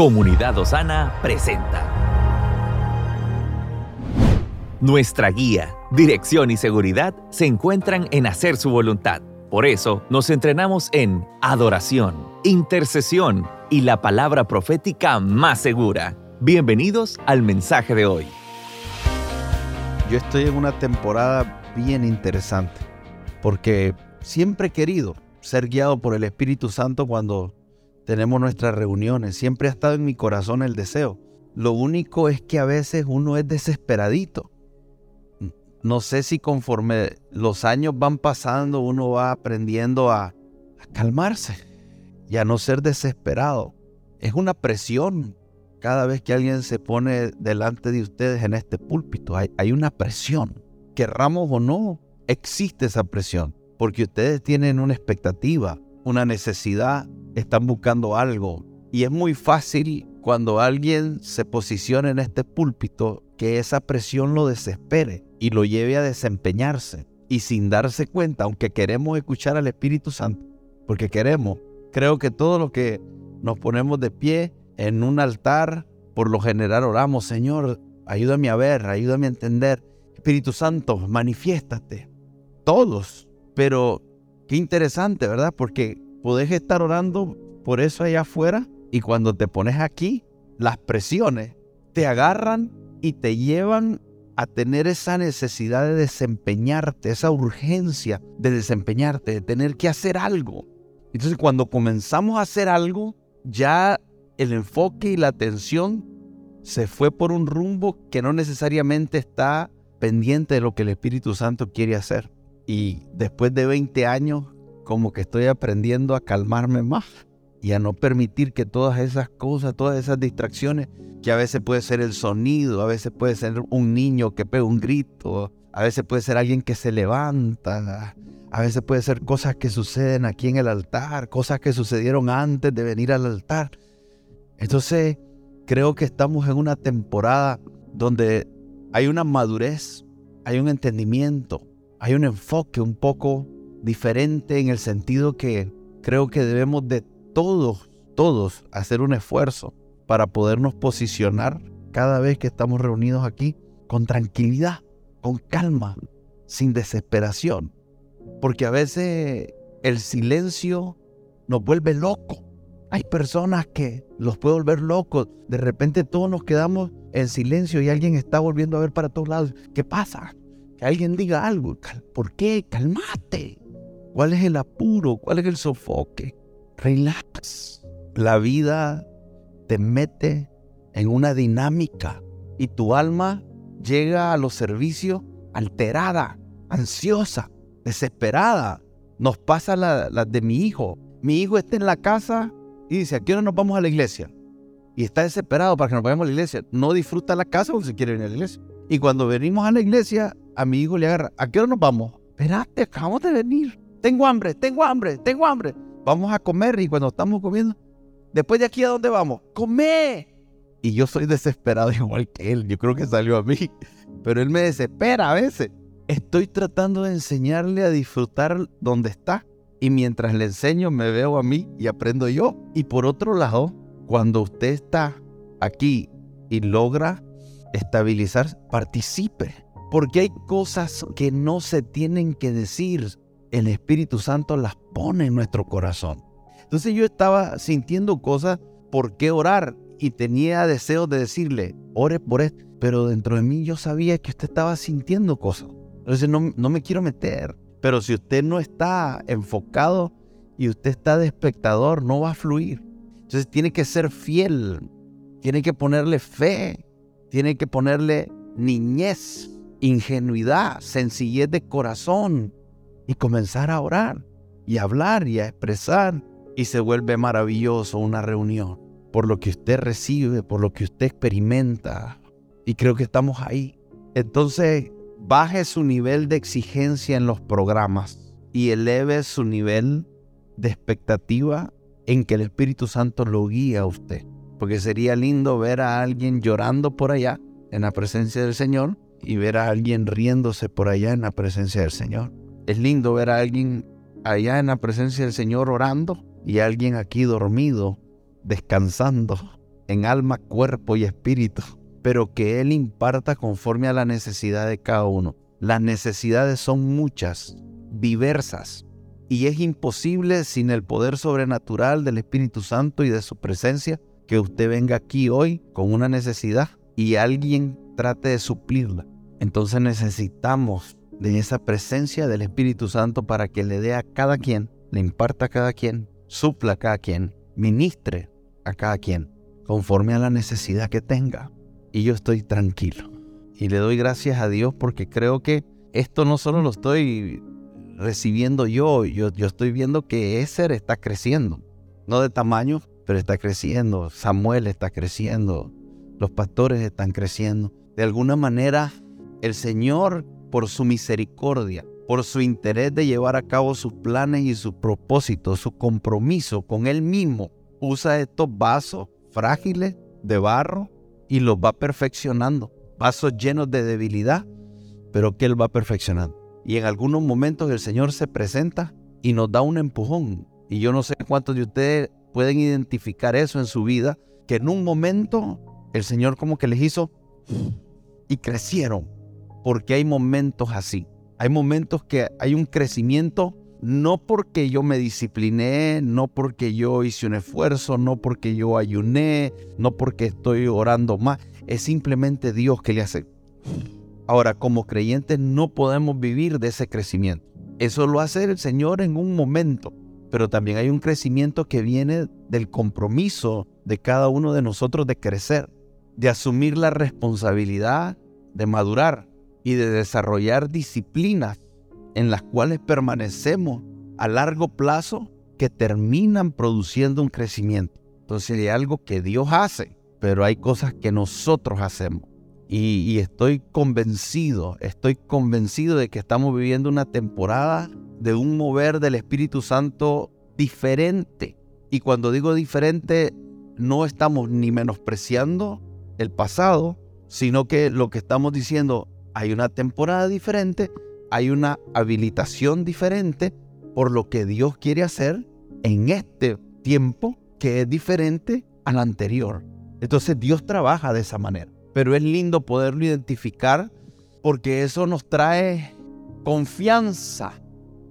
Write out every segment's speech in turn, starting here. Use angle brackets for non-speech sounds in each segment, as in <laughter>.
Comunidad Osana presenta. Nuestra guía, dirección y seguridad se encuentran en hacer su voluntad. Por eso nos entrenamos en adoración, intercesión y la palabra profética más segura. Bienvenidos al mensaje de hoy. Yo estoy en una temporada bien interesante porque siempre he querido ser guiado por el Espíritu Santo cuando tenemos nuestras reuniones. Siempre ha estado en mi corazón el deseo. Lo único es que a veces uno es desesperadito. No sé si conforme los años van pasando uno va aprendiendo a, calmarse y a no ser desesperado. Es una presión cada vez que alguien se pone delante de ustedes en este púlpito. Hay, hay una presión. Querramos o no, existe esa presión. Porque ustedes tienen una expectativa, una necesidad, están buscando algo. Y es muy fácil cuando alguien se posiciona en este púlpito que esa presión lo desespere y lo lleve a desempeñarse. Y sin darse cuenta, aunque queremos escuchar al Espíritu Santo, porque queremos, creo que todo lo que nos ponemos de pie en un altar, por lo general oramos, Señor, ayúdame a ver, ayúdame a entender. Espíritu Santo, manifiéstate. Todos. Pero qué interesante, ¿verdad? Porque podés estar orando por eso allá afuera y cuando te pones aquí, las presiones te agarran y te llevan a tener esa necesidad de desempeñarte, esa urgencia de desempeñarte, de tener que hacer algo. Entonces cuando comenzamos a hacer algo, ya el enfoque y la atención se fue por un rumbo que no necesariamente está pendiente de lo que el Espíritu Santo quiere hacer. Y después de 20 años como que estoy aprendiendo a calmarme más y a no permitir que todas esas cosas, todas esas distracciones, que a veces puede ser el sonido, a veces puede ser un niño que pega un grito, a veces puede ser alguien que se levanta, a veces puede ser cosas que suceden aquí en el altar, cosas que sucedieron antes de venir al altar. Entonces, creo que estamos en una temporada donde hay una madurez, hay un entendimiento, hay un enfoque un poco diferente en el sentido que creo que debemos de todos, todos hacer un esfuerzo para podernos posicionar cada vez que estamos reunidos aquí con tranquilidad, con calma, sin desesperación. Porque a veces el silencio nos vuelve locos. Hay personas que los puede volver locos. De repente todos nos quedamos en silencio y alguien está volviendo a ver para todos lados. ¿Qué pasa? Que alguien diga algo. ¿Por qué? Calmate. ¿Cuál es el apuro? ¿Cuál es el sofoque? Relax. La vida te mete en una dinámica y tu alma llega a los servicios alterada, ansiosa, desesperada. Nos pasa la, de mi hijo. Mi hijo está en la casa y dice, ¿a qué hora nos vamos a la iglesia? Y está desesperado para que nos vayamos a la iglesia. No disfruta la casa porque se quiere venir a la iglesia. Y cuando venimos a la iglesia, a mi hijo le agarra, ¿a qué hora nos vamos? Espérate, acabamos de venir tengo hambre, tengo hambre, tengo hambre. Vamos a comer y cuando estamos comiendo, después de aquí a dónde vamos? ¡Come! Y yo soy desesperado <laughs> igual que él, yo creo que salió a mí, pero él me desespera a veces. Estoy tratando de enseñarle a disfrutar donde está y mientras le enseño me veo a mí y aprendo yo. Y por otro lado, cuando usted está aquí y logra estabilizar, participe. Porque hay cosas que no se tienen que decir, el Espíritu Santo las pone en nuestro corazón. Entonces yo estaba sintiendo cosas, ¿por qué orar? Y tenía deseos de decirle, ore por esto. Pero dentro de mí yo sabía que usted estaba sintiendo cosas. Entonces no, no me quiero meter. Pero si usted no está enfocado y usted está de espectador, no va a fluir. Entonces tiene que ser fiel, tiene que ponerle fe, tiene que ponerle niñez, ingenuidad, sencillez de corazón, y comenzar a orar y a hablar y a expresar. Y se vuelve maravilloso una reunión por lo que usted recibe, por lo que usted experimenta. Y creo que estamos ahí. Entonces, baje su nivel de exigencia en los programas y eleve su nivel de expectativa en que el Espíritu Santo lo guíe a usted. Porque sería lindo ver a alguien llorando por allá en la presencia del Señor y ver a alguien riéndose por allá en la presencia del Señor. Es lindo ver a alguien allá en la presencia del Señor orando y alguien aquí dormido, descansando en alma, cuerpo y espíritu, pero que Él imparta conforme a la necesidad de cada uno. Las necesidades son muchas, diversas, y es imposible sin el poder sobrenatural del Espíritu Santo y de su presencia que usted venga aquí hoy con una necesidad y alguien trate de suplirla. Entonces necesitamos de esa presencia del Espíritu Santo para que le dé a cada quien, le imparta a cada quien, supla a cada quien, ministre a cada quien, conforme a la necesidad que tenga. Y yo estoy tranquilo. Y le doy gracias a Dios porque creo que esto no solo lo estoy recibiendo yo, yo, yo estoy viendo que ese está creciendo. No de tamaño, pero está creciendo. Samuel está creciendo. Los pastores están creciendo. De alguna manera, el Señor por su misericordia, por su interés de llevar a cabo sus planes y sus propósitos, su compromiso con Él mismo, usa estos vasos frágiles de barro y los va perfeccionando. Vasos llenos de debilidad, pero que Él va perfeccionando. Y en algunos momentos el Señor se presenta y nos da un empujón. Y yo no sé cuántos de ustedes pueden identificar eso en su vida, que en un momento el Señor como que les hizo y crecieron porque hay momentos así. Hay momentos que hay un crecimiento no porque yo me discipliné, no porque yo hice un esfuerzo, no porque yo ayuné, no porque estoy orando más. Es simplemente Dios que le hace. Ahora, como creyentes no podemos vivir de ese crecimiento. Eso lo hace el Señor en un momento, pero también hay un crecimiento que viene del compromiso de cada uno de nosotros de crecer, de asumir la responsabilidad, de madurar y de desarrollar disciplinas en las cuales permanecemos a largo plazo que terminan produciendo un crecimiento. Entonces hay algo que Dios hace, pero hay cosas que nosotros hacemos. Y, y, estoy convencido, estoy convencido de que estamos viviendo una temporada de un mover del Espíritu Santo diferente. Y cuando digo diferente, no estamos ni menospreciando el pasado, sino que lo que estamos diciendo, hay una temporada diferente, hay una habilitación diferente por lo que Dios quiere hacer en este tiempo que es diferente al anterior. Entonces Dios trabaja de esa manera. Pero es lindo poderlo identificar porque eso nos trae confianza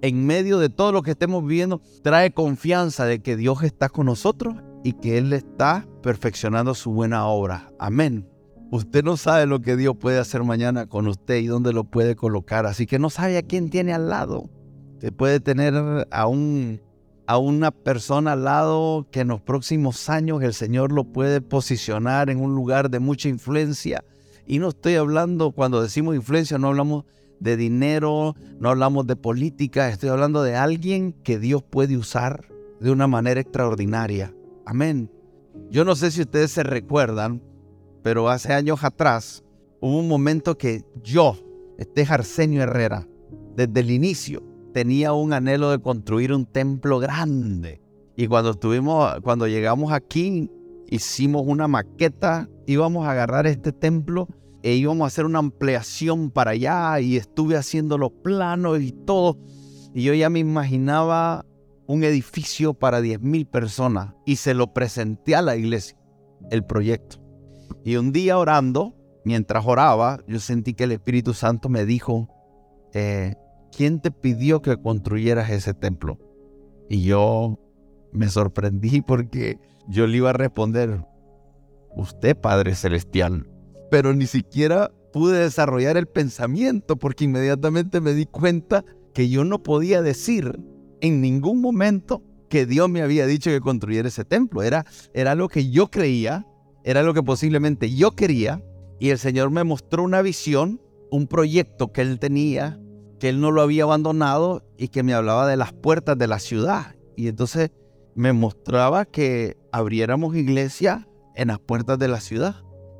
en medio de todo lo que estemos viviendo. Trae confianza de que Dios está con nosotros y que Él está perfeccionando su buena obra. Amén. Usted no sabe lo que Dios puede hacer mañana con usted y dónde lo puede colocar. Así que no sabe a quién tiene al lado. Usted puede tener a, un, a una persona al lado que en los próximos años el Señor lo puede posicionar en un lugar de mucha influencia. Y no estoy hablando, cuando decimos influencia, no hablamos de dinero, no hablamos de política, estoy hablando de alguien que Dios puede usar de una manera extraordinaria. Amén. Yo no sé si ustedes se recuerdan, pero hace años atrás hubo un momento que yo, este Arsenio Herrera, desde el inicio tenía un anhelo de construir un templo grande. Y cuando estuvimos, cuando llegamos aquí, hicimos una maqueta, íbamos a agarrar este templo e íbamos a hacer una ampliación para allá y estuve haciendo los planos y todo. Y yo ya me imaginaba un edificio para 10.000 personas y se lo presenté a la iglesia, el proyecto. Y un día orando, mientras oraba, yo sentí que el Espíritu Santo me dijo, eh, ¿quién te pidió que construyeras ese templo? Y yo me sorprendí <laughs> porque yo le iba a responder, usted Padre Celestial. Pero ni siquiera pude desarrollar el pensamiento porque inmediatamente me di cuenta que yo no podía decir en ningún momento que Dios me había dicho que construyera ese templo. Era, era lo que yo creía era lo que posiblemente yo quería y el Señor me mostró una visión, un proyecto que Él tenía, que Él no lo había abandonado y que me hablaba de las puertas de la ciudad. Y entonces me mostraba que abriéramos iglesia en las puertas de la ciudad.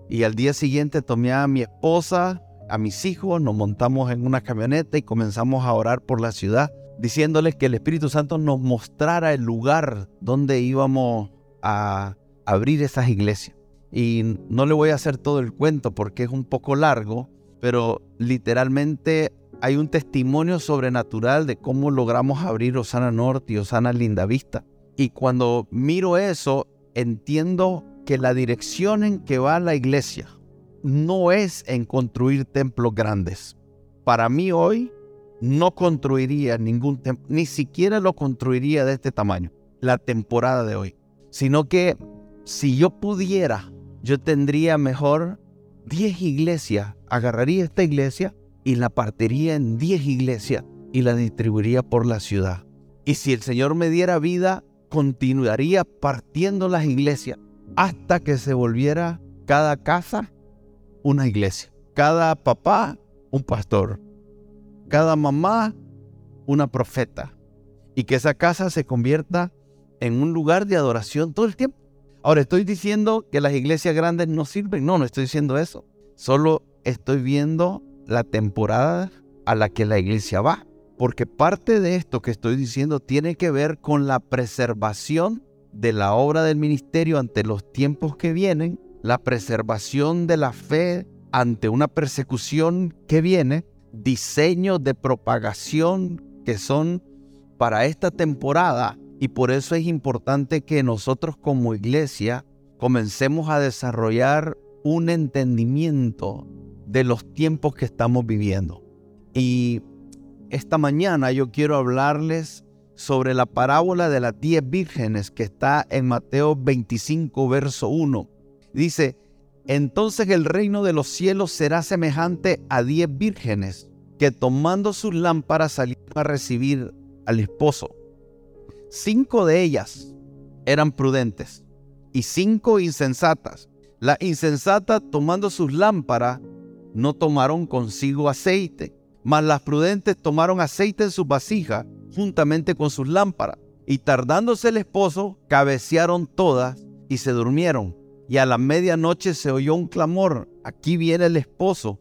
Y al día siguiente tomé a mi esposa, a mis hijos, nos montamos en una camioneta y comenzamos a orar por la ciudad, diciéndoles que el Espíritu Santo nos mostrara el lugar donde íbamos a abrir esas iglesias. Y no le voy a hacer todo el cuento porque es un poco largo, pero literalmente hay un testimonio sobrenatural de cómo logramos abrir Osana Norte y Osana Lindavista. Y cuando miro eso, entiendo que la dirección en que va la iglesia no es en construir templos grandes. Para mí hoy no construiría ningún templo, ni siquiera lo construiría de este tamaño, la temporada de hoy. Sino que si yo pudiera, yo tendría mejor 10 iglesias, agarraría esta iglesia y la partiría en 10 iglesias y la distribuiría por la ciudad. Y si el Señor me diera vida, continuaría partiendo las iglesias hasta que se volviera cada casa una iglesia, cada papá un pastor, cada mamá una profeta y que esa casa se convierta en un lugar de adoración todo el tiempo. Ahora, estoy diciendo que las iglesias grandes no sirven. No, no estoy diciendo eso. Solo estoy viendo la temporada a la que la iglesia va. Porque parte de esto que estoy diciendo tiene que ver con la preservación de la obra del ministerio ante los tiempos que vienen, la preservación de la fe ante una persecución que viene, diseños de propagación que son para esta temporada y por eso es importante que nosotros como iglesia comencemos a desarrollar un entendimiento de los tiempos que estamos viviendo. Y esta mañana yo quiero hablarles sobre la parábola de las diez vírgenes que está en Mateo 25, verso 1. Dice, entonces el reino de los cielos será semejante a diez vírgenes que tomando sus lámparas salieron a recibir al esposo. Cinco de ellas eran prudentes y cinco insensatas. Las insensatas tomando sus lámparas no tomaron consigo aceite, mas las prudentes tomaron aceite en sus vasijas juntamente con sus lámparas. Y tardándose el esposo, cabecearon todas y se durmieron. Y a la medianoche se oyó un clamor, aquí viene el esposo,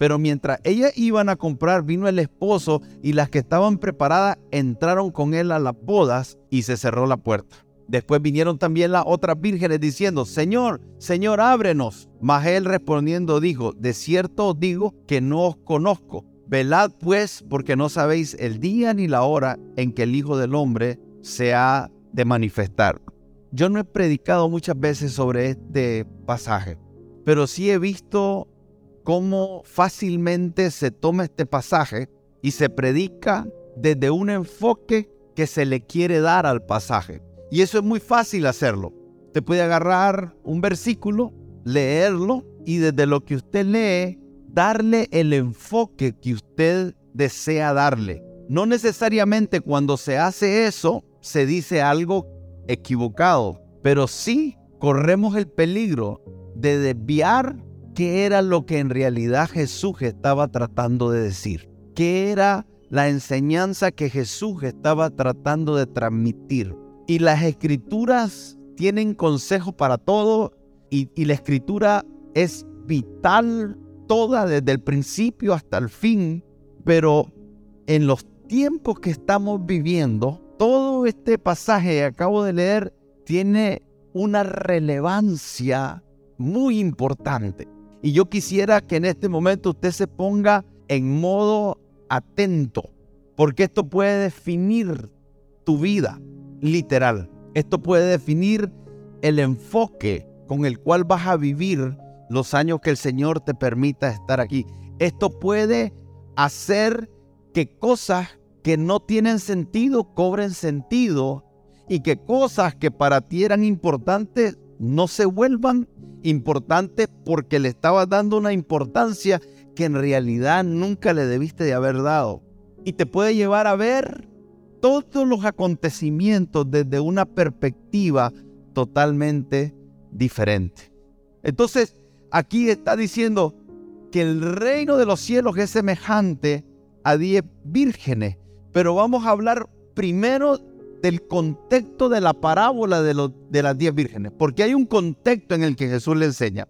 Pero mientras ellas iban a comprar, vino el esposo y las que estaban preparadas entraron con él a las bodas y se cerró la puerta. Después vinieron también las otras vírgenes diciendo, Señor, Señor, ábrenos. Mas él respondiendo dijo, de cierto os digo que no os conozco. Velad pues, porque no sabéis el día ni la hora en que el Hijo del Hombre se ha de manifestar. Yo no he predicado muchas veces sobre este pasaje, pero sí he visto cómo fácilmente se toma este pasaje y se predica desde un enfoque que se le quiere dar al pasaje. Y eso es muy fácil hacerlo. Te puede agarrar un versículo, leerlo y desde lo que usted lee, darle el enfoque que usted desea darle. No necesariamente cuando se hace eso se dice algo equivocado, pero sí corremos el peligro de desviar qué era lo que en realidad Jesús estaba tratando de decir, qué era la enseñanza que Jesús estaba tratando de transmitir. Y las escrituras tienen consejo para todo y, y la escritura es vital toda desde el principio hasta el fin, pero en los tiempos que estamos viviendo, todo este pasaje que acabo de leer tiene una relevancia muy importante. Y yo quisiera que en este momento usted se ponga en modo atento, porque esto puede definir tu vida, literal. Esto puede definir el enfoque con el cual vas a vivir los años que el Señor te permita estar aquí. Esto puede hacer que cosas que no tienen sentido cobren sentido y que cosas que para ti eran importantes no se vuelvan importante porque le estabas dando una importancia que en realidad nunca le debiste de haber dado. Y te puede llevar a ver todos los acontecimientos desde una perspectiva totalmente diferente. Entonces, aquí está diciendo que el reino de los cielos es semejante a diez vírgenes. Pero vamos a hablar primero del contexto de la parábola de, las diez vírgenes, porque hay un contexto en el que Jesús le enseña,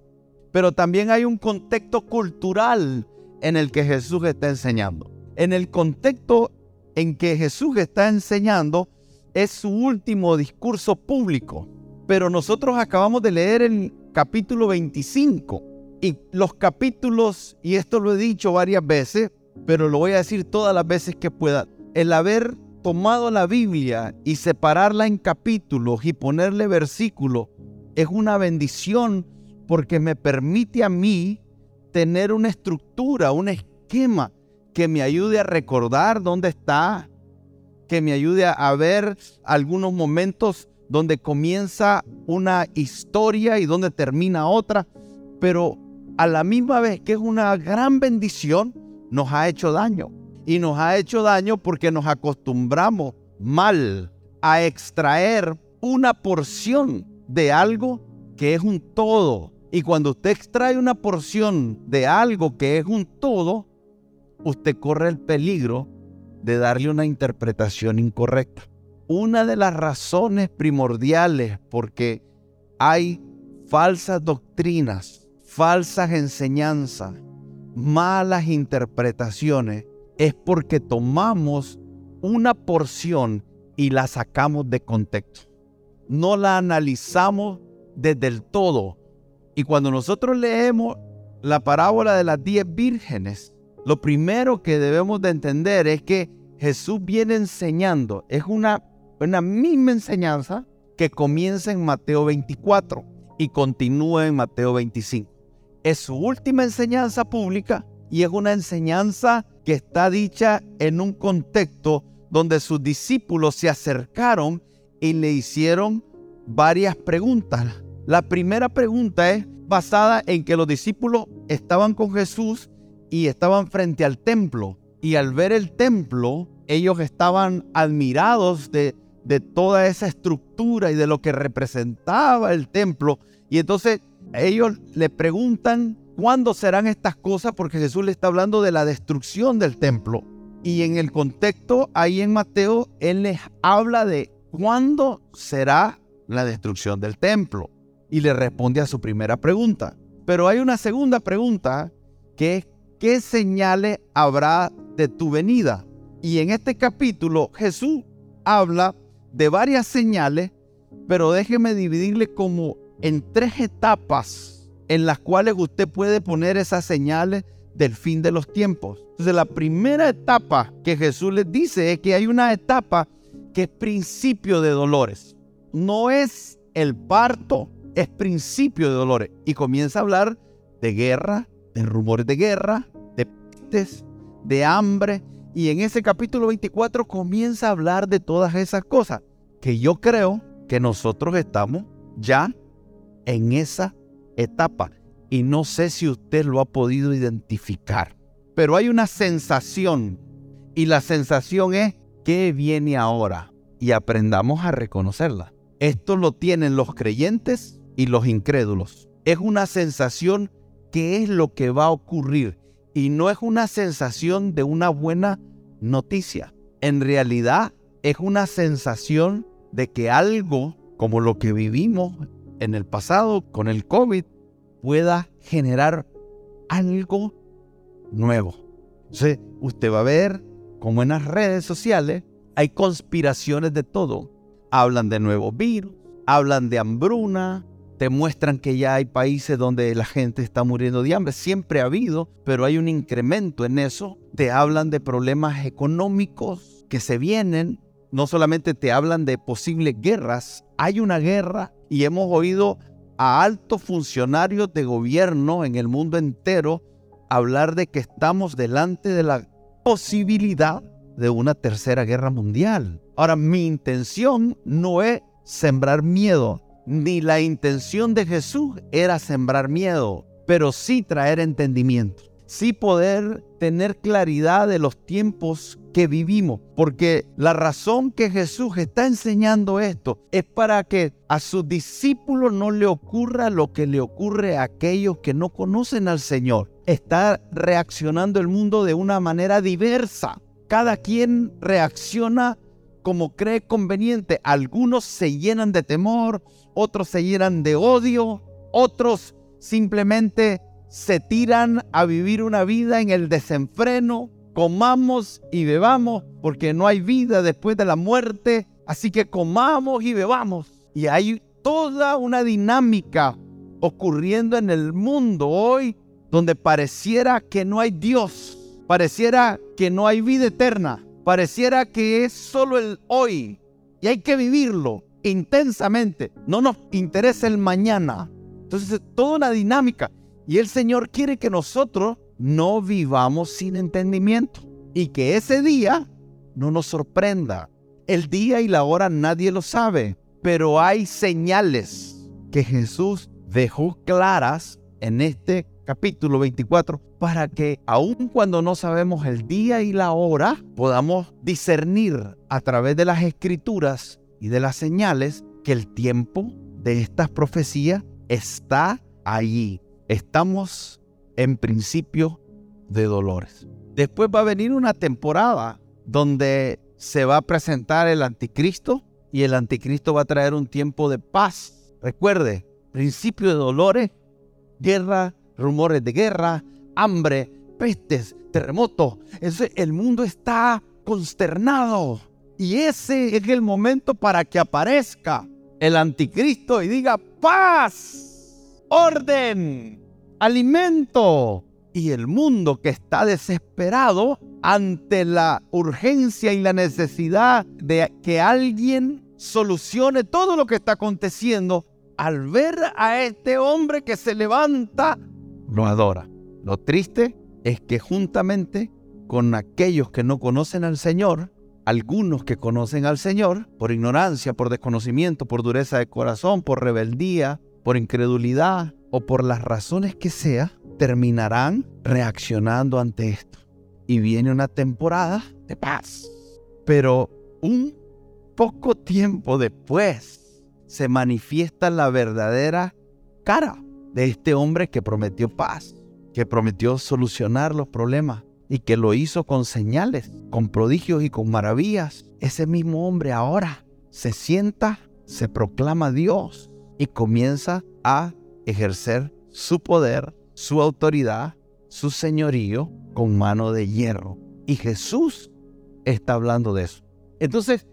pero también hay un contexto cultural en el que Jesús está enseñando. en el contexto en que Jesús está enseñando, es su último discurso público. Pero nosotros acabamos de leer el capítulo 25 y los capítulos, y esto lo he dicho varias veces, pero lo voy a decir todas las veces que pueda, el haber tomado la Biblia y separarla en capítulos y ponerle versículos es una bendición porque me permite a mí tener una estructura, un esquema que me ayude a recordar dónde está, que me ayude a ver algunos momentos donde comienza una historia y donde termina otra, pero a la misma vez que es una gran bendición, nos ha hecho daño. Y nos ha hecho daño porque nos acostumbramos mal a extraer una porción de algo que es un todo. Y cuando usted extrae una porción de algo que es un todo, usted corre el peligro de darle una interpretación incorrecta. Una de las razones primordiales porque hay falsas doctrinas, falsas enseñanzas, malas interpretaciones, es porque tomamos una porción y la sacamos de contexto. No la analizamos desde el todo. Y cuando nosotros leemos la parábola de las diez vírgenes, lo primero que debemos de entender es que Jesús viene enseñando, es una, misma enseñanza que comienza en Mateo 24 y continúa en Mateo 25. Es su última enseñanza pública y es una enseñanza que está dicha en un contexto donde sus discípulos se acercaron y le hicieron varias preguntas. La primera pregunta es basada en que los discípulos estaban con Jesús y estaban frente al templo. Y al ver el templo, ellos estaban admirados de, de toda esa estructura y de lo que representaba el templo. Y entonces ellos le preguntan cuándo serán estas cosas porque Jesús le está hablando de la destrucción del templo. Y en el contexto, ahí en Mateo, Él les habla de cuándo será la destrucción del templo. Y le responde a su primera pregunta. Pero hay una segunda pregunta que es ¿qué señales habrá de tu venida? Y en este capítulo Jesús habla de varias señales, pero déjeme dividirle como en tres etapas en las cuales usted puede poner esas señales del fin de los tiempos. Entonces la primera etapa que Jesús les dice es que hay una etapa que es principio de dolores. No es el parto, es principio de dolores. Y comienza a hablar de guerra, de rumores de guerra, de pestes, de hambre. Y en ese capítulo 24 comienza a hablar de todas esas cosas que yo creo que nosotros estamos ya en esa etapa. Y no sé si usted lo ha podido identificar. Pero hay una sensación. Y la sensación es que viene ahora. Y aprendamos a reconocerla. Esto lo tienen los creyentes y los incrédulos. Es una sensación que es lo que va a ocurrir y no es una sensación de una buena noticia. En realidad es una sensación de que algo como lo que vivimos en el pasado con el COVID pueda generar algo nuevo. Entonces, usted va a ver como en las redes sociales hay conspiraciones de todo. Hablan de nuevos virus, hablan de hambruna, te muestran que ya hay países donde la gente está muriendo de hambre. Siempre ha habido, pero hay un incremento en eso. Te hablan de problemas económicos que se vienen. No solamente te hablan de posibles guerras, hay una guerra y hemos oído a altos funcionarios de gobierno en el mundo entero hablar de que estamos delante de la posibilidad de una tercera guerra mundial. Ahora, mi intención no es sembrar miedo, ni la intención de Jesús era sembrar miedo, pero sí traer entendimiento, sí poder tener claridad de los tiempos que vivimos, porque la razón que Jesús está enseñando esto es para que a sus discípulos no le ocurra lo que le ocurre a aquellos que no conocen al Señor. Está reaccionando el mundo de una manera diversa. Cada quien reacciona como cree conveniente. Algunos se llenan de temor, otros se llenan de odio, otros simplemente se tiran a vivir una vida en el desenfreno, comamos y bebamos, porque no hay vida después de la muerte, así que comamos y bebamos. Y hay toda una dinámica ocurriendo en el mundo hoy donde pareciera que no hay Dios, pareciera que no hay vida eterna, pareciera que es solo el hoy y hay que vivirlo intensamente. No nos interesa el mañana. Entonces es toda una dinámica y el Señor quiere que nosotros no vivamos sin entendimiento y que ese día no nos sorprenda. El día y la hora nadie lo sabe, pero hay señales que Jesús dejó claras en este capítulo 24 para que aun cuando no sabemos el día y la hora, podamos discernir a través de las escrituras y de las señales que el tiempo de estas profecías está allí. Estamos en principio de dolores. Después va a venir una temporada donde se va a presentar el anticristo y el anticristo va a traer un tiempo de paz. Recuerde, principio de dolores, guerra, rumores de guerra, hambre, pestes, terremotos. el mundo está consternado. Y ese es el momento para que aparezca el anticristo y diga paz, orden, alimento. Y el mundo que está desesperado ante la urgencia y la necesidad de que alguien solucione todo lo que está aconteciendo, al ver a este hombre que se levanta, lo adora. Lo triste es que juntamente con aquellos que no conocen al Señor, algunos que conocen al Señor, por ignorancia, por desconocimiento, por dureza de corazón, por rebeldía, por incredulidad o por las razones que sea, terminarán reaccionando ante esto. Y viene una temporada de paz. Pero un poco tiempo después, se manifiesta la verdadera cara de este hombre que prometió paz, que prometió solucionar los problemas y que lo hizo con señales, con prodigios y con maravillas. Ese mismo hombre ahora se sienta, se proclama Dios y comienza a ejercer su poder, su autoridad, su señorío con mano de hierro. Y Jesús está hablando de eso. Entonces,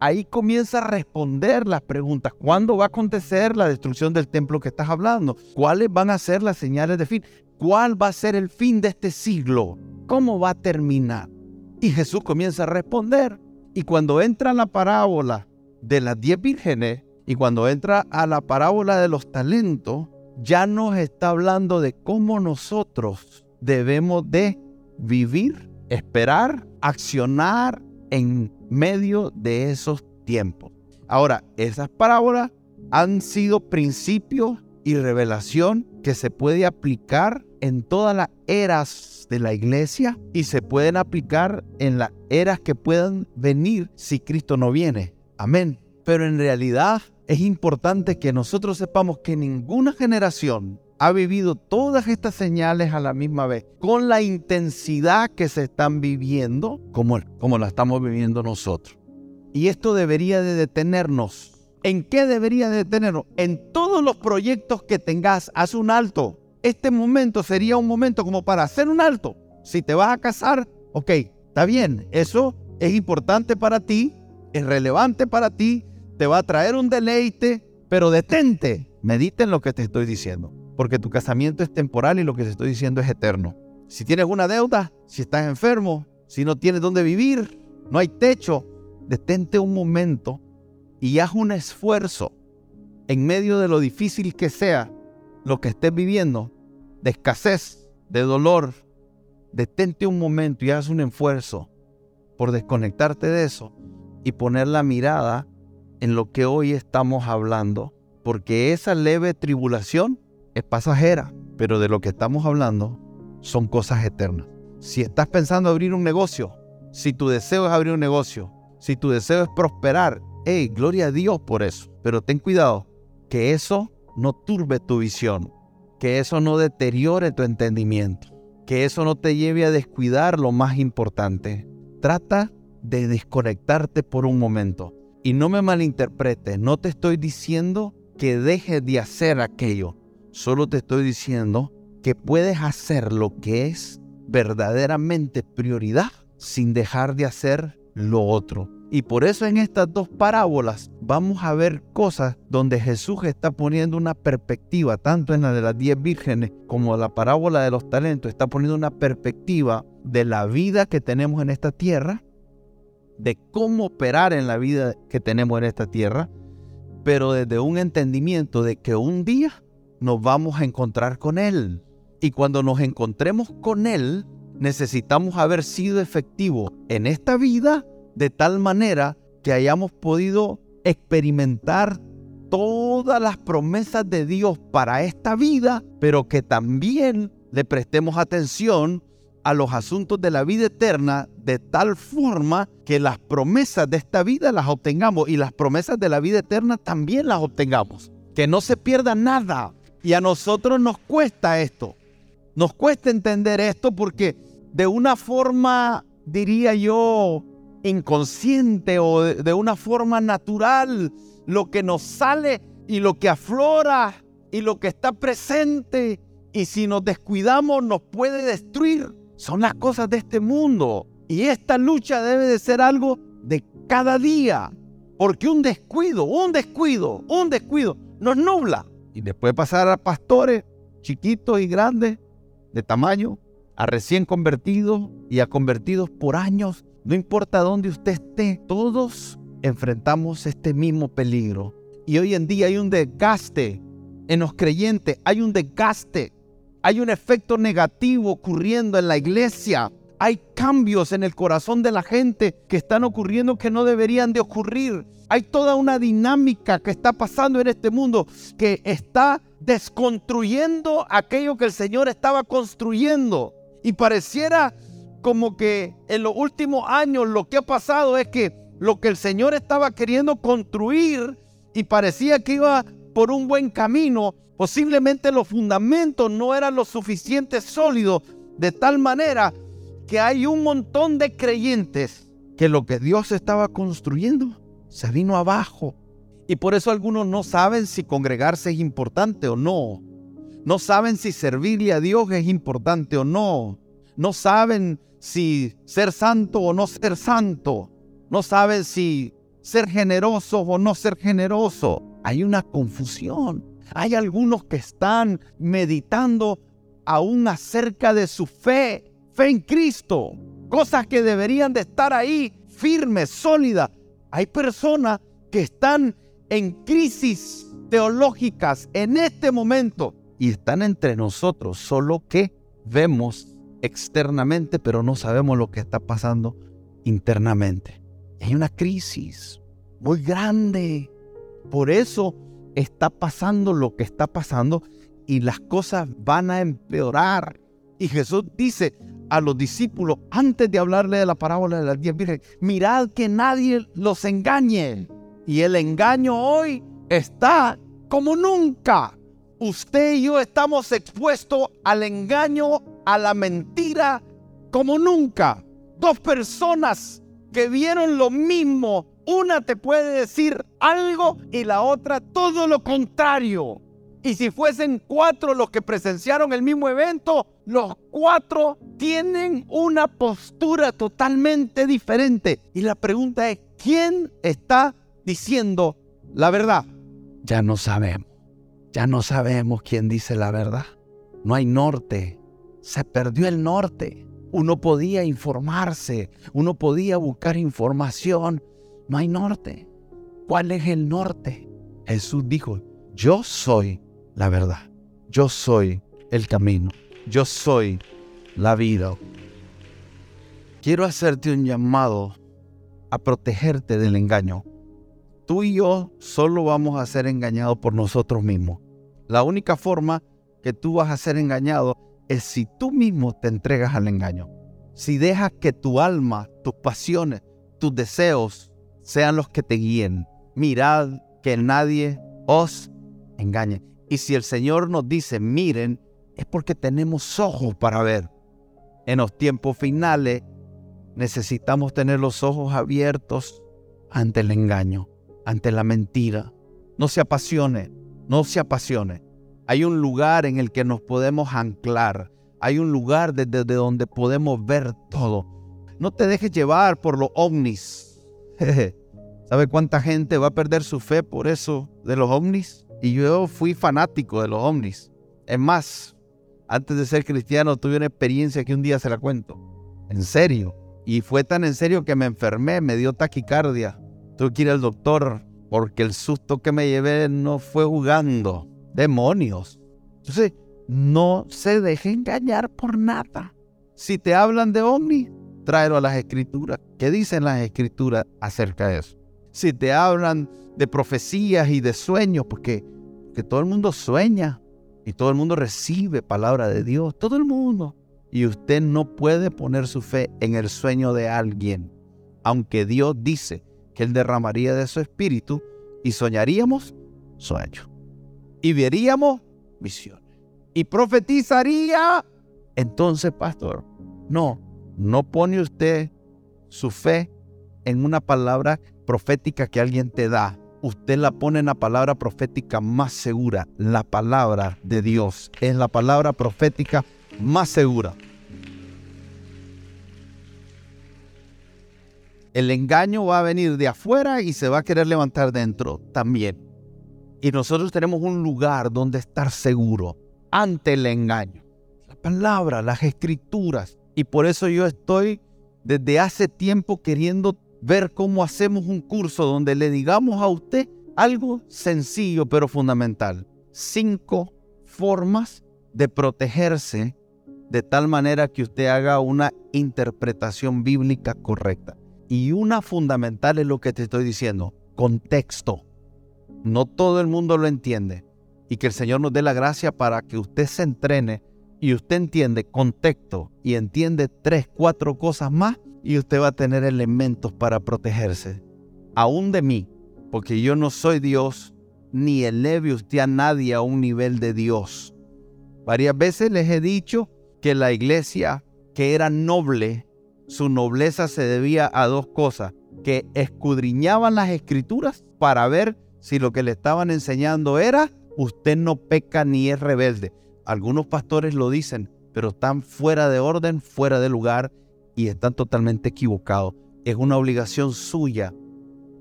ahí comienza a responder las preguntas. ¿Cuándo va a acontecer la destrucción del templo que estás hablando? ¿Cuáles van a ser las señales de fin? ¿Cuál va a ser el fin de este siglo? ¿Cómo va a terminar? Y Jesús comienza a responder. Y cuando entra en la parábola de las diez vírgenes y cuando entra a la parábola de los talentos, ya nos está hablando de cómo nosotros debemos de vivir, esperar, accionar en medio de esos tiempos. Ahora, esas parábolas han sido principios y revelación que se puede aplicar en todas las eras de la iglesia y se pueden aplicar en las eras que puedan venir si Cristo no viene. Amén. Pero en realidad es importante que nosotros sepamos que ninguna generación ha vivido todas estas señales a la misma vez, con la intensidad que se están viviendo, como, como la estamos viviendo nosotros. Y esto debería de detenernos. ¿En qué debería de detenernos? En todos los proyectos que tengas, haz un alto. Este momento sería un momento como para hacer un alto. Si te vas a casar, ok, está bien, eso es importante para ti, es relevante para ti, te va a traer un deleite, pero detente, medita en lo que te estoy diciendo porque tu casamiento es temporal y lo que te estoy diciendo es eterno. Si tienes una deuda, si estás enfermo, si no tienes dónde vivir, no hay techo, detente un momento y haz un esfuerzo en medio de lo difícil que sea lo que estés viviendo, de escasez, de dolor. Detente un momento y haz un esfuerzo por desconectarte de eso y poner la mirada en lo que hoy estamos hablando, porque esa leve tribulación es pasajera, pero de lo que estamos hablando son cosas eternas. Si estás pensando abrir un negocio, si tu deseo es abrir un negocio, si tu deseo es prosperar, hey, gloria a Dios por eso. Pero ten cuidado, que eso no turbe tu visión, que eso no deteriore tu entendimiento, que eso no te lleve a descuidar lo más importante. Trata de desconectarte por un momento. Y no me malinterpretes, no te estoy diciendo que dejes de hacer aquello. Solo te estoy diciendo que puedes hacer lo que es verdaderamente prioridad sin dejar de hacer lo otro. Y por eso en estas dos parábolas vamos a ver cosas donde Jesús está poniendo una perspectiva, tanto en la de las diez vírgenes como la parábola de los talentos, está poniendo una perspectiva de la vida que tenemos en esta tierra, de cómo operar en la vida que tenemos en esta tierra, pero desde un entendimiento de que un día nos vamos a encontrar con Él. Y cuando nos encontremos con Él, necesitamos haber sido efectivos en esta vida de tal manera que hayamos podido experimentar todas las promesas de Dios para esta vida, pero que también le prestemos atención a los asuntos de la vida eterna de tal forma que las promesas de esta vida las obtengamos y las promesas de la vida eterna también las obtengamos. Que no se pierda nada. Y a nosotros nos cuesta esto. Nos cuesta entender esto porque de una forma, diría yo, inconsciente o de, una forma natural, lo que nos sale y lo que aflora y lo que está presente y si nos descuidamos nos puede destruir. Son las cosas de este mundo. Y esta lucha debe de ser algo de cada día. Porque un descuido, un descuido, un descuido nos nubla. Y después pasar a pastores chiquitos y grandes de tamaño, a recién convertidos y a convertidos por años. No importa dónde usted esté, todos enfrentamos este mismo peligro. Y hoy en día hay un desgaste en los creyentes, hay un desgaste, hay un efecto negativo ocurriendo en la iglesia. Hay cambios en el corazón de la gente que están ocurriendo que no deberían de ocurrir. Hay toda una dinámica que está pasando en este mundo que está desconstruyendo aquello que el Señor estaba construyendo. Y pareciera como que en los últimos años lo que ha pasado es que lo que el Señor estaba queriendo construir y parecía que iba por un buen camino, posiblemente los fundamentos no eran lo suficiente sólidos de tal manera que hay un montón de creyentes que lo que Dios estaba construyendo se vino abajo. Y por eso algunos no saben si congregarse es importante o no. No saben si servirle a Dios es importante o no. No saben si ser santo o no ser santo. No saben si ser generoso o no ser generoso. Hay una confusión. Hay algunos que están meditando aún acerca de su fe, fe en Cristo. Cosas que deberían de estar ahí firmes, sólidas. Hay personas que están en crisis teológicas en este momento y están entre nosotros, solo que vemos externamente, pero no sabemos lo que está pasando internamente. Hay una crisis muy grande. Por eso está pasando lo que está pasando y las cosas van a empeorar. Y Jesús dice a los discípulos, antes de hablarle de la parábola de las diez vírgenes, mirad que nadie los engañe. Y el engaño hoy está como nunca usted y yo estamos expuestos al engaño, a la mentira, como nunca. Dos personas que vieron lo mismo, una te puede decir algo y la otra todo lo contrario. Y si fuesen cuatro los que presenciaron el mismo evento, los cuatro tienen una postura totalmente diferente. Y la pregunta es, ¿quién está diciendo la verdad? Ya no sabemos. Ya no sabemos quién dice la verdad. No hay norte. Se perdió el norte. Uno podía informarse, uno podía buscar información. No hay norte. ¿Cuál es el norte? Jesús dijo, yo soy la verdad. Yo soy el camino. Yo soy la vida. Quiero hacerte un llamado a protegerte del engaño tú y yo solo vamos a ser engañados por nosotros mismos. La única forma que tú vas a ser engañado es si tú mismo te entregas al engaño. Si dejas que tu alma, tus pasiones, tus deseos sean los que te guíen. Mirad que nadie os engañe. Y si el Señor nos dice, miren, es porque tenemos ojos para ver. En los tiempos finales necesitamos tener los ojos abiertos ante el engaño ante la mentira. No se apasione, no se apasione. Hay un lugar en el que nos podemos anclar. hay un lugar desde donde podemos ver todo. No te dejes llevar por los ovnis. <laughs> ¿Sabe cuánta gente va a perder su fe por eso de los ovnis? Y yo fui fanático de los ovnis. Es más, antes de ser cristiano tuve una experiencia que un día se la cuento. En serio. Y fue tan en serio que me enfermé, me dio taquicardia. Tuve que ir al doctor porque el susto que me llevé no fue jugando. Demonios. Entonces, no se deje engañar por nada. Si te hablan de ovni, tráelo a las escrituras. ¿Qué dicen las escrituras acerca de eso? Si te hablan de profecías y de sueños, porque, todo el mundo sueña y todo el mundo recibe palabra de Dios, todo el mundo. Y usted no puede poner su fe en el sueño de alguien, aunque Dios dice que Él derramaría de su espíritu y soñaríamos sueños. Y veríamos visiones. Y profetizaría. Entonces, pastor, no, no pone usted su fe en una palabra profética que alguien te da. Usted la pone en la palabra profética más segura. La palabra de Dios es la palabra profética más segura. El engaño va a venir de afuera y se va a querer levantar dentro también. Y nosotros tenemos un lugar donde estar seguro ante el engaño. La palabra, las escrituras. Y por eso yo estoy desde hace tiempo queriendo ver cómo hacemos un curso donde le digamos a usted algo sencillo pero fundamental. Cinco formas de protegerse de tal manera que usted haga una interpretación bíblica correcta. Y una fundamental es lo que te estoy diciendo, contexto. No todo el mundo lo entiende. Y que el Señor nos dé la gracia para que usted se entrene y usted entiende contexto y entiende tres, cuatro cosas más y usted va a tener elementos para protegerse. Aún de mí, porque yo no soy Dios, ni eleve usted a nadie a un nivel de Dios. Varias veces les he dicho que la iglesia que era noble, su nobleza se debía a dos cosas, que escudriñaban las escrituras para ver si lo que le estaban enseñando era, usted no peca ni es rebelde. Algunos pastores lo dicen, pero están fuera de orden, fuera de lugar y están totalmente equivocados. Es una obligación suya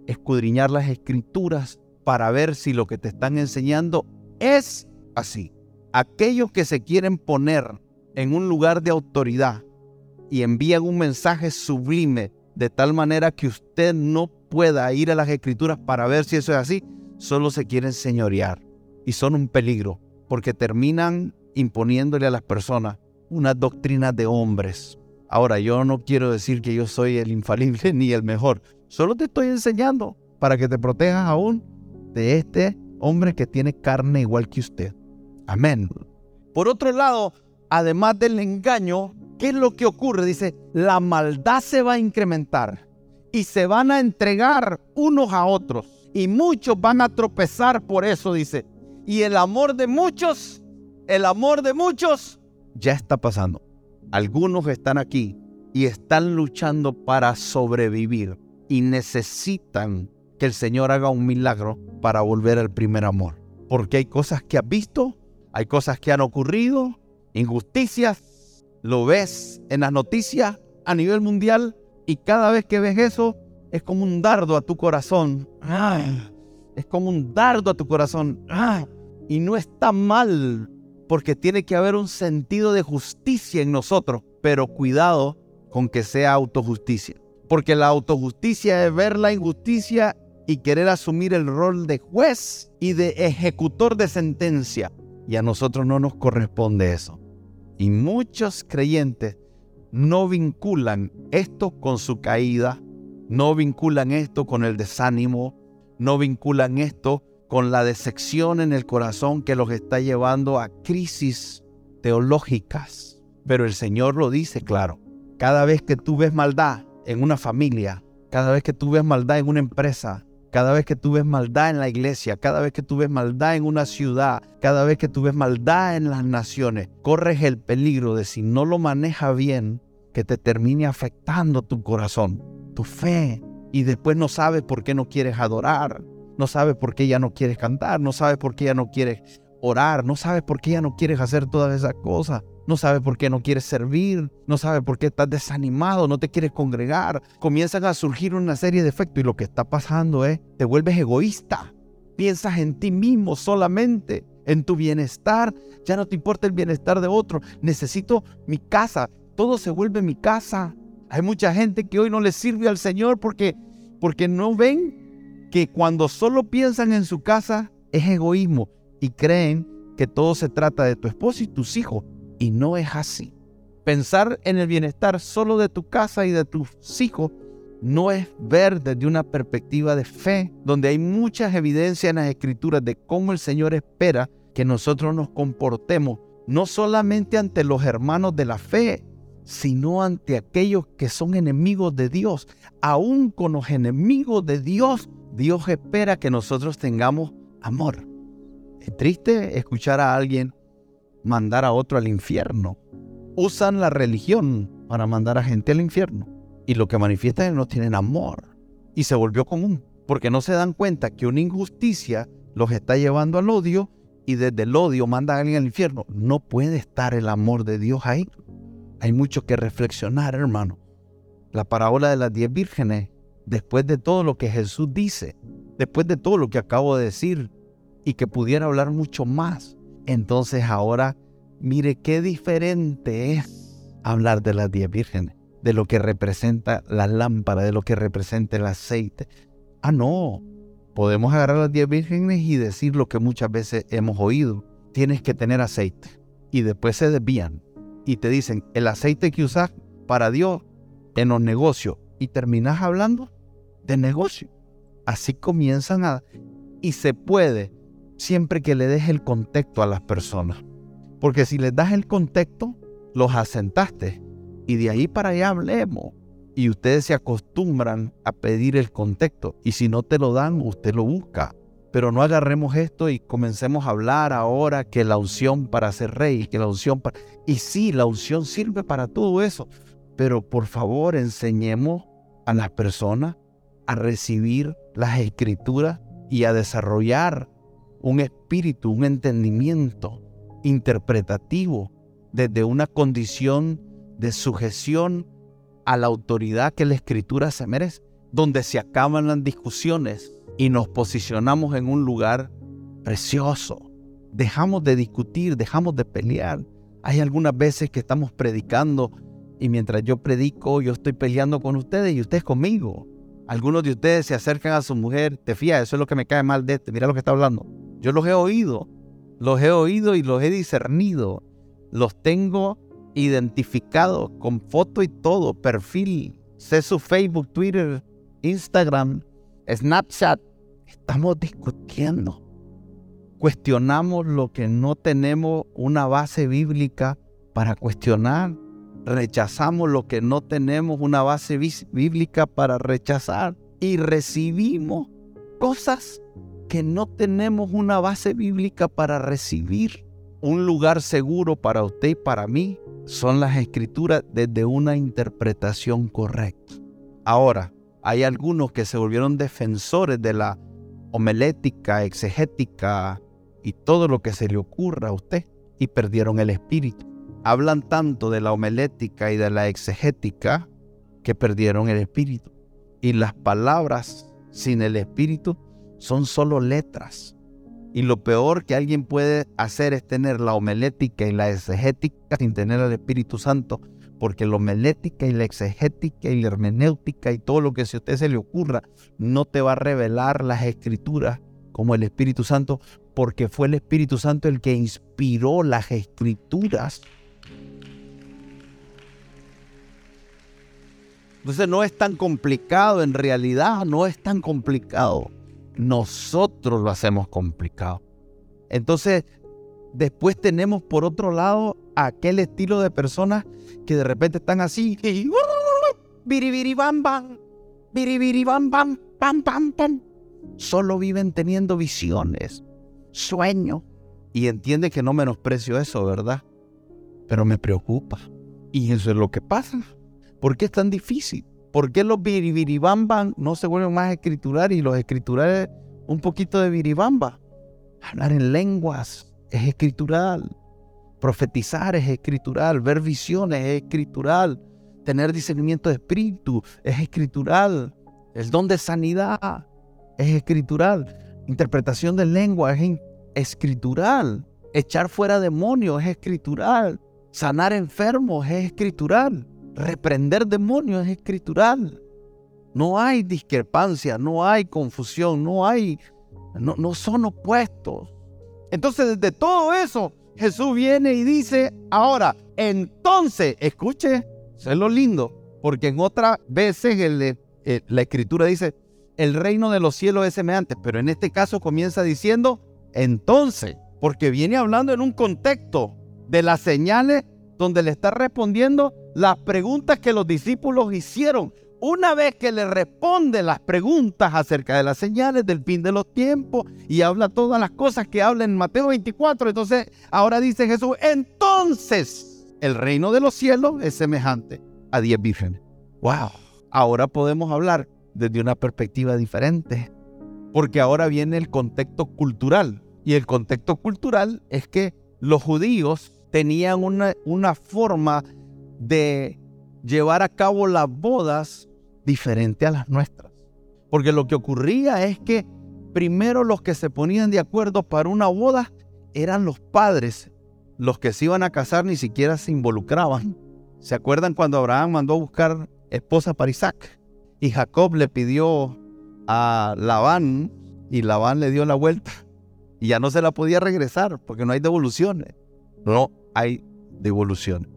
escudriñar las escrituras para ver si lo que te están enseñando es así. Aquellos que se quieren poner en un lugar de autoridad y envían un mensaje sublime de tal manera que usted no pueda ir a las escrituras para ver si eso es así, solo se quieren señorear y son un peligro porque terminan imponiéndole a las personas una doctrina de hombres. Ahora, yo no quiero decir que yo soy el infalible <laughs> ni el mejor, solo te estoy enseñando para que te protejas aún de este hombre que tiene carne igual que usted. Amén. Por otro lado, además del engaño, ¿qué es lo que ocurre? Dice, la maldad se va a incrementar y se van a entregar unos a otros y muchos van a tropezar por eso, dice. Y el amor de muchos, el amor de muchos ya está pasando. Algunos están aquí y están luchando para sobrevivir y necesitan que el Señor haga un milagro para volver al primer amor. Porque hay cosas que has visto, hay cosas que han ocurrido, injusticias, lo ves en las noticias a nivel mundial y cada vez que ves eso es como un dardo a tu corazón. Es como un dardo a tu corazón. Y no está mal porque tiene que haber un sentido de justicia en nosotros, pero cuidado con que sea autojusticia. Porque la autojusticia es ver la injusticia y querer asumir el rol de juez y de ejecutor de sentencia. Y a nosotros no nos corresponde eso. Y muchos creyentes no vinculan esto con su caída, no vinculan esto con el desánimo, no vinculan esto con la decepción en el corazón que los está llevando a crisis teológicas. Pero el Señor lo dice claro, cada vez que tú ves maldad en una familia, cada vez que tú ves maldad en una empresa, cada vez que tú ves maldad en la iglesia, cada vez que tú ves maldad en una ciudad, cada vez que tú ves maldad en las naciones, corres el peligro de si no lo maneja bien, que te termine afectando tu corazón, tu fe, y después no sabes por qué no quieres adorar, no sabes por qué ya no quieres cantar, no sabes por qué ya no quieres orar, no sabes por qué ya no quieres hacer todas esas cosas, no sabes por qué no quieres servir, no sabes por qué estás desanimado, no te quieres congregar, comienzan a surgir una serie de efectos y lo que está pasando es, te vuelves egoísta, piensas en ti mismo solamente, en tu bienestar, ya no te importa el bienestar de otro, necesito mi casa, todo se vuelve mi casa. Hay mucha gente que hoy no le sirve al Señor porque, porque no ven que cuando solo piensan en su casa es egoísmo y creen que todo se trata de tu esposo y tus hijos. Y no es así. Pensar en el bienestar solo de tu casa y de tus hijos no es ver desde una perspectiva de fe, donde hay muchas evidencias en las escrituras de cómo el Señor espera que nosotros nos comportemos, no solamente ante los hermanos de la fe, sino ante aquellos que son enemigos de Dios. Aún con los enemigos de Dios, Dios espera que nosotros tengamos amor. Es triste escuchar a alguien mandar a otro al infierno. Usan la religión para mandar a gente al infierno. Y lo que manifiestan es que no tienen amor. Y se volvió común. Porque no se dan cuenta que una injusticia los está llevando al odio y desde el odio manda a alguien al infierno. No puede estar el amor de Dios ahí. Hay mucho que reflexionar, hermano. La parábola de las diez vírgenes, después de todo lo que Jesús dice, después de todo lo que acabo de decir, y que pudiera hablar mucho más. Entonces ahora, mire qué diferente es hablar de las diez vírgenes, de lo que representa la lámpara, de lo que representa el aceite. Ah, no, podemos agarrar las diez vírgenes y decir lo que muchas veces hemos oído. Tienes que tener aceite. Y después se desvían y te dicen el aceite que usas para Dios en los negocios. Y terminas hablando de negocio. Así comienzan a... Y se puede siempre que le des el contexto a las personas. Porque si les das el contexto, los asentaste y de ahí para allá hablemos. Y ustedes se acostumbran a pedir el contexto y si no te lo dan, usted lo busca. Pero no agarremos esto y comencemos a hablar ahora que la unción para ser rey, que la unción para... Y sí, la unción sirve para todo eso. Pero por favor enseñemos a las personas a recibir las escrituras y a desarrollar un espíritu, un entendimiento interpretativo desde una condición de sujeción a la autoridad que la escritura se merece, donde se acaban las discusiones y nos posicionamos en un lugar precioso. Dejamos de discutir, dejamos de pelear. Hay algunas veces que estamos predicando y mientras yo predico, yo estoy peleando con ustedes y ustedes conmigo. Algunos de ustedes se acercan a su mujer, te fías, eso es lo que me cae mal de este, mira lo que está hablando. Yo los he oído, los he oído y los he discernido. Los tengo identificados con foto y todo, perfil. Sé su Facebook, Twitter, Instagram, Snapchat. Estamos discutiendo. Cuestionamos lo que no tenemos una base bíblica para cuestionar. Rechazamos lo que no tenemos una base bíblica para rechazar. Y recibimos cosas que no tenemos una base bíblica para recibir un lugar seguro para usted y para mí son las escrituras desde una interpretación correcta. Ahora, hay algunos que se volvieron defensores de la homelética, exegética y todo lo que se le ocurra a usted y perdieron el espíritu. Hablan tanto de la homelética y de la exegética que perdieron el espíritu. Y las palabras sin el espíritu son solo letras. Y lo peor que alguien puede hacer es tener la homelética y la exegética sin tener al Espíritu Santo, porque la homelética y la exegética y la hermenéutica y todo lo que si a usted se le ocurra no te va a revelar las escrituras como el Espíritu Santo, porque fue el Espíritu Santo el que inspiró las escrituras. Entonces no es tan complicado, en realidad no es tan complicado nosotros lo hacemos complicado. Entonces, después tenemos por otro lado aquel estilo de personas que de repente están así. Solo viven teniendo visiones, sueños. Y entiende que no menosprecio eso, ¿verdad? Pero me preocupa. Y eso es lo que pasa. ¿Por qué es tan difícil? ¿Por qué los biribiribambam no se vuelven más escriturales y los escriturales un poquito de biribamba? Hablar en lenguas, es escritural. Profetizar es escritural. Ver visiones es escritural. Tener discernimiento de espíritu es escritural. El don de sanidad es escritural. Interpretación de lengua es escritural. Echar fuera demonios es escritural. Sanar enfermos es escritural. Reprender demonios es escritural. No hay discrepancia, no hay confusión, no hay, no, no son opuestos. Entonces, desde todo eso, Jesús viene y dice, ahora, entonces, escuche, eso es lo lindo, porque en otras veces eh, la escritura dice, el reino de los cielos es semejante, pero en este caso comienza diciendo, entonces, porque viene hablando en un contexto de las señales donde le está respondiendo las preguntas que los discípulos hicieron. Una vez que le responde las preguntas acerca de las señales del fin de los tiempos y habla todas las cosas que habla en Mateo 24, entonces ahora dice Jesús, entonces el reino de los cielos es semejante a diez vírgenes. ¡Wow! Ahora podemos hablar desde una perspectiva diferente, porque ahora viene el contexto cultural. Y el contexto cultural es que los judíos tenían una, una forma de llevar a cabo las bodas diferente a las nuestras. Porque lo que ocurría es que primero los que se ponían de acuerdo para una boda eran los padres. Los que se iban a casar ni siquiera se involucraban. ¿Se acuerdan cuando Abraham mandó a buscar esposa para Isaac? Y Jacob le pidió a Labán y Labán le dio la vuelta y ya no se la podía regresar porque no hay devoluciones. No hay devoluciones.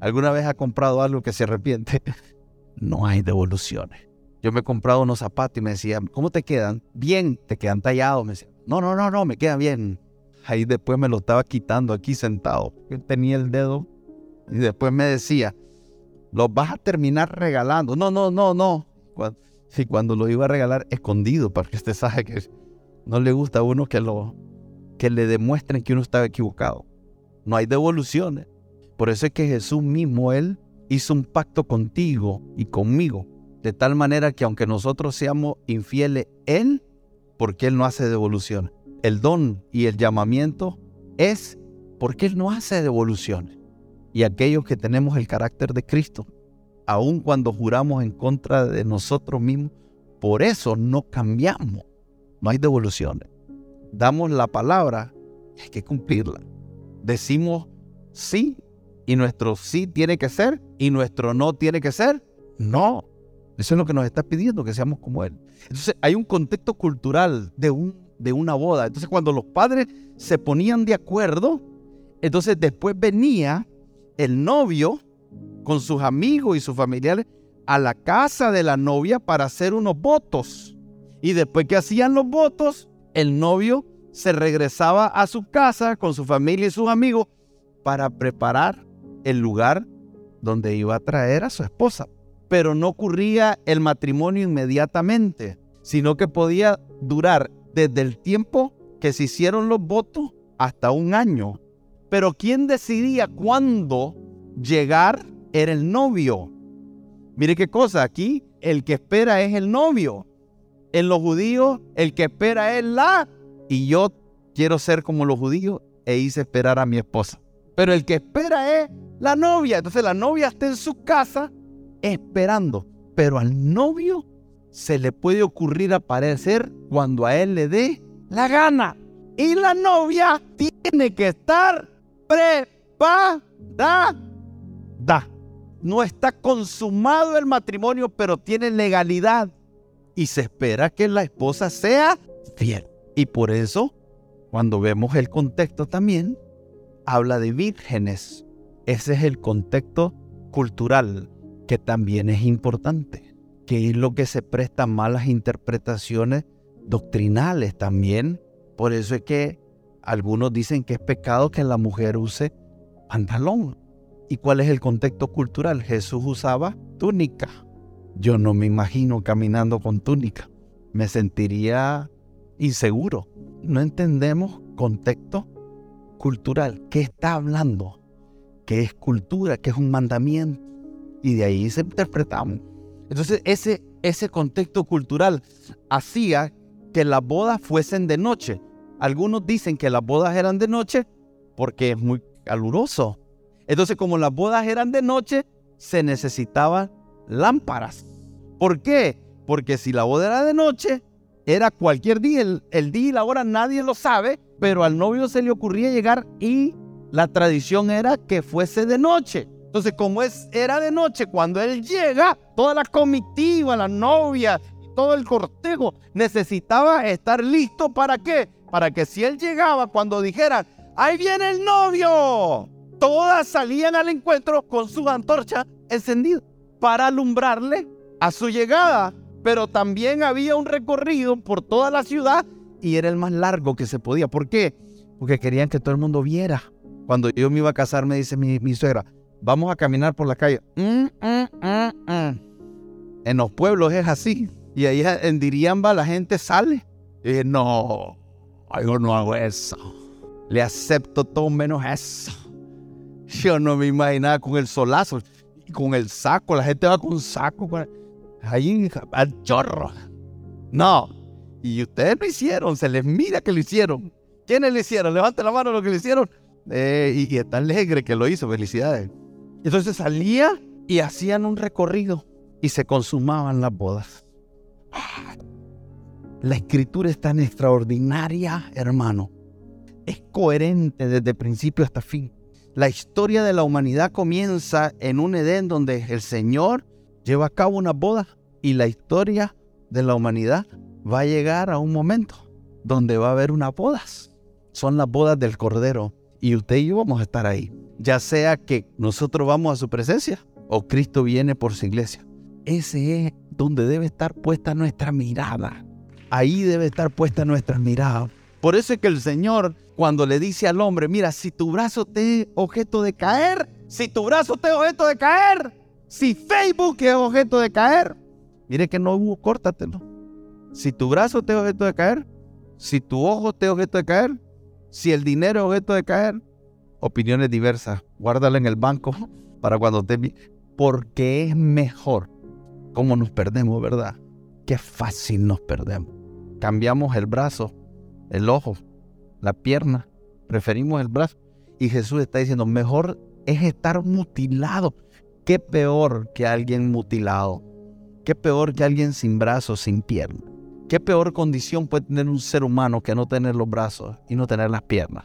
¿Alguna vez ha comprado algo que se arrepiente? <laughs> No hay devoluciones. Yo me he comprado unos zapatos y me decían, ¿cómo te quedan? Bien, te quedan tallados. Me decían, no, no, no, no, me quedan bien. Ahí después me lo estaba quitando aquí sentado. Yo tenía el dedo y después me decía, los vas a terminar regalando. No, no, no, no. Si cuando lo iba a regalar escondido, para que usted sabe que no le gusta a uno que, lo, que le demuestren que uno estaba equivocado. No hay devoluciones. Por eso es que Jesús mismo, Él hizo un pacto contigo y conmigo, de tal manera que aunque nosotros seamos infieles, Él, porque Él no hace devolución. El don y el llamamiento es porque Él no hace devoluciones. Y aquellos que tenemos el carácter de Cristo, aun cuando juramos en contra de nosotros mismos, por eso no cambiamos. No hay devoluciones. Damos la palabra, hay que cumplirla. Decimos sí y nuestro sí tiene que ser y nuestro no tiene que ser no. Eso es lo que nos está pidiendo, que seamos como Él. Entonces hay un contexto cultural de, un, de una boda. Entonces cuando los padres se ponían de acuerdo, entonces después venía el novio con sus amigos y sus familiares a la casa de la novia para hacer unos votos. Y después que hacían los votos, el novio se regresaba a su casa con su familia y sus amigos para preparar el lugar donde iba a traer a su esposa. Pero no ocurría el matrimonio inmediatamente, sino que podía durar desde el tiempo que se hicieron los votos hasta un año. Pero quien decidía cuándo llegar era el novio. Mire qué cosa, aquí el que espera es el novio. En los judíos el que espera es la. Y yo quiero ser como los judíos e hice esperar a mi esposa. Pero el que espera es la novia. Entonces la novia está en su casa esperando. Pero al novio se le puede ocurrir aparecer cuando a él le dé la gana. Y la novia tiene que estar preparada. No está consumado el matrimonio, pero tiene legalidad. Y se espera que la esposa sea fiel. Y por eso, cuando vemos el contexto también, habla de vírgenes. Ese es el contexto cultural que también es importante, que es lo que se presta malas interpretaciones doctrinales también. Por eso es que algunos dicen que es pecado que la mujer use pantalón. ¿Y cuál es el contexto cultural? Jesús usaba túnica. Yo no me imagino caminando con túnica. Me sentiría inseguro. No entendemos contexto cultural. ¿Qué está hablando? ¿Qué es cultura? ¿Qué es un mandamiento? Y de ahí se interpretamos. Entonces ese, ese contexto cultural hacía que las bodas fuesen de noche. Algunos dicen que las bodas eran de noche porque es muy caluroso. Entonces, como las bodas eran de noche, se necesitaban lámparas. ¿Por qué? Porque si la boda era de noche, era cualquier día, el, día y la hora nadie lo sabe, pero al novio se le ocurría llegar y la tradición era que fuese de noche. Entonces, como es, era de noche, cuando él llega, toda la comitiva, la novia, todo el cortejo necesitaba estar listo para qué? Para que si él llegaba, cuando dijeran, ahí viene el novio, todas salían al encuentro con su antorcha encendida para alumbrarle a su llegada. Pero también había un recorrido por toda la ciudad y era el más largo que se podía. ¿Por qué? Porque querían que todo el mundo viera. Cuando yo me iba a casar, me dice mi, suegra, vamos a caminar por la calle. Mm, mm, mm, en los pueblos es así. Y ahí en Diriamba la gente sale. Y dije, no, yo no hago eso. Le acepto todo menos eso. Yo no me imaginaba con el solazo con el saco. La gente va con un saco. Ahí al chorro. No. Y ustedes lo hicieron. Se les mira que lo hicieron. ¿Quiénes lo hicieron? Levanten la mano lo que lo hicieron. Eh, y, y está alegre que lo hizo. Felicidades. Entonces salía y hacían un recorrido y se consumaban las bodas. La escritura es tan extraordinaria, hermano. Es coherente desde principio hasta fin. La historia de la humanidad comienza en un Edén donde el Señor lleva a cabo una boda y la historia de la humanidad va a llegar a un momento donde va a haber unas bodas. Son las bodas del Cordero y usted y yo vamos a estar ahí. Ya sea que nosotros vamos a su presencia o Cristo viene por su iglesia. Ese es donde debe estar puesta nuestra mirada. Ahí debe estar puesta nuestra mirada. Por eso es que el Señor, cuando le dice al hombre, mira, si tu brazo te objeto de caer, si tu brazo te objeto de caer, si Facebook es objeto de caer, mire que no hubo, córtatelo. Si tu brazo te es objeto de caer, si tu ojo te es objeto de caer, si el dinero es objeto de caer, opiniones diversas, guárdala en el banco para cuando te... Porque es mejor cómo nos perdemos, ¿verdad? Qué fácil nos perdemos. Cambiamos el brazo, el ojo, la pierna, preferimos el brazo. Y Jesús está diciendo, mejor es estar mutilado. Qué peor que alguien mutilado. Qué peor que alguien sin brazos, sin pierna. Qué peor condición puede tener un ser humano que no tener los brazos y no tener las piernas.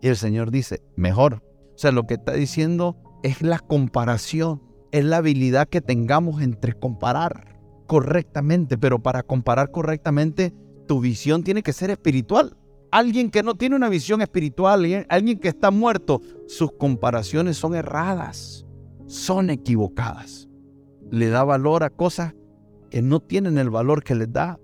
Y el Señor dice, mejor. O sea, lo que está diciendo es la comparación es la habilidad que tengamos entre comparar correctamente, pero para comparar correctamente, tu visión tiene que ser espiritual. Alguien que no tiene una visión espiritual, alguien que está muerto, sus comparaciones son erradas, son equivocadas. Le da valor a cosas que no tienen el valor que les da,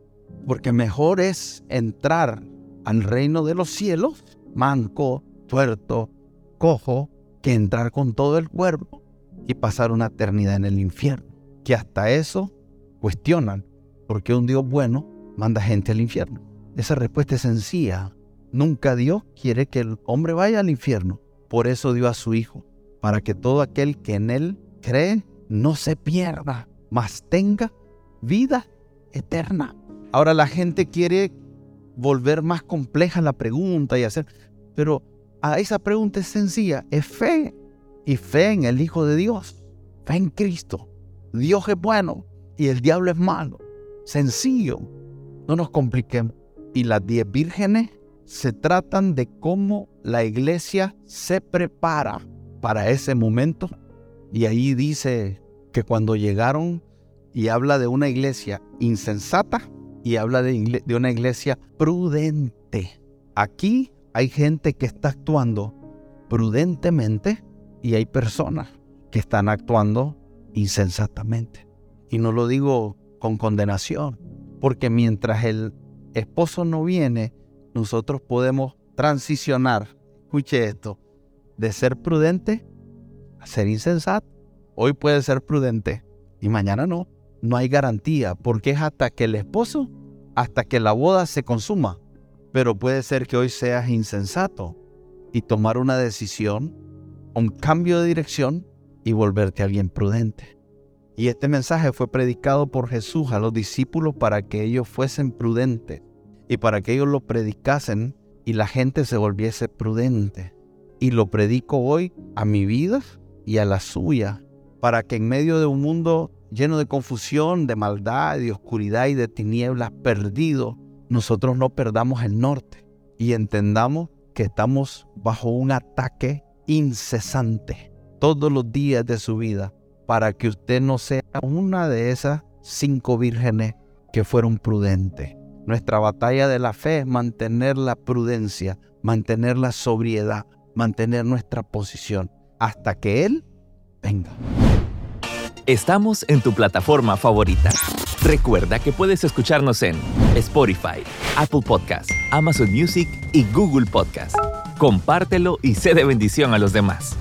porque mejor es entrar al reino de los cielos, manco, tuerto, cojo, que entrar con todo el cuerpo y pasar una eternidad en el infierno. Que hasta eso cuestionan por qué un Dios bueno manda gente al infierno. Esa respuesta es sencilla. Nunca Dios quiere que el hombre vaya al infierno. Por eso dio a su Hijo, para que todo aquel que en Él cree no se pierda, mas tenga vida eterna. Ahora la gente quiere volver más compleja la pregunta y hacer, pero a esa pregunta es sencilla, es fe y fe en el Hijo de Dios, fe en Cristo. Dios es bueno y el diablo es malo. Sencillo, no nos compliquemos. Y las diez vírgenes se tratan de cómo la iglesia se prepara para ese momento. Y ahí dice que cuando llegaron y habla de una iglesia insensata y habla de, una iglesia prudente. Aquí hay gente que está actuando prudentemente y hay personas que están actuando insensatamente. Y no lo digo con condenación, porque mientras el esposo no viene, nosotros podemos transicionar, escuche esto, de ser prudente a ser insensato. Hoy puede ser prudente y mañana no. No hay garantía, porque es hasta que el esposo, hasta que la boda se consuma. Pero puede ser que hoy seas insensato y tomar una decisión un cambio de dirección y volverte alguien prudente. Y este mensaje fue predicado por Jesús a los discípulos para que ellos fuesen prudentes y para que ellos lo predicasen y la gente se volviese prudente. Y lo predico hoy a mi vida y a la suya, para que en medio de un mundo lleno de confusión, de maldad, de oscuridad y de tinieblas perdido, nosotros no perdamos el norte y entendamos que estamos bajo un ataque incesante todos los días de su vida para que usted no sea una de esas cinco vírgenes que fueron prudentes. Nuestra batalla de la fe es mantener la prudencia, mantener la sobriedad, mantener nuestra posición hasta que Él venga. Estamos en tu plataforma favorita. Recuerda que puedes escucharnos en Spotify, Apple Podcast, Amazon Music y Google Podcast. Compártelo y sé de bendición a los demás.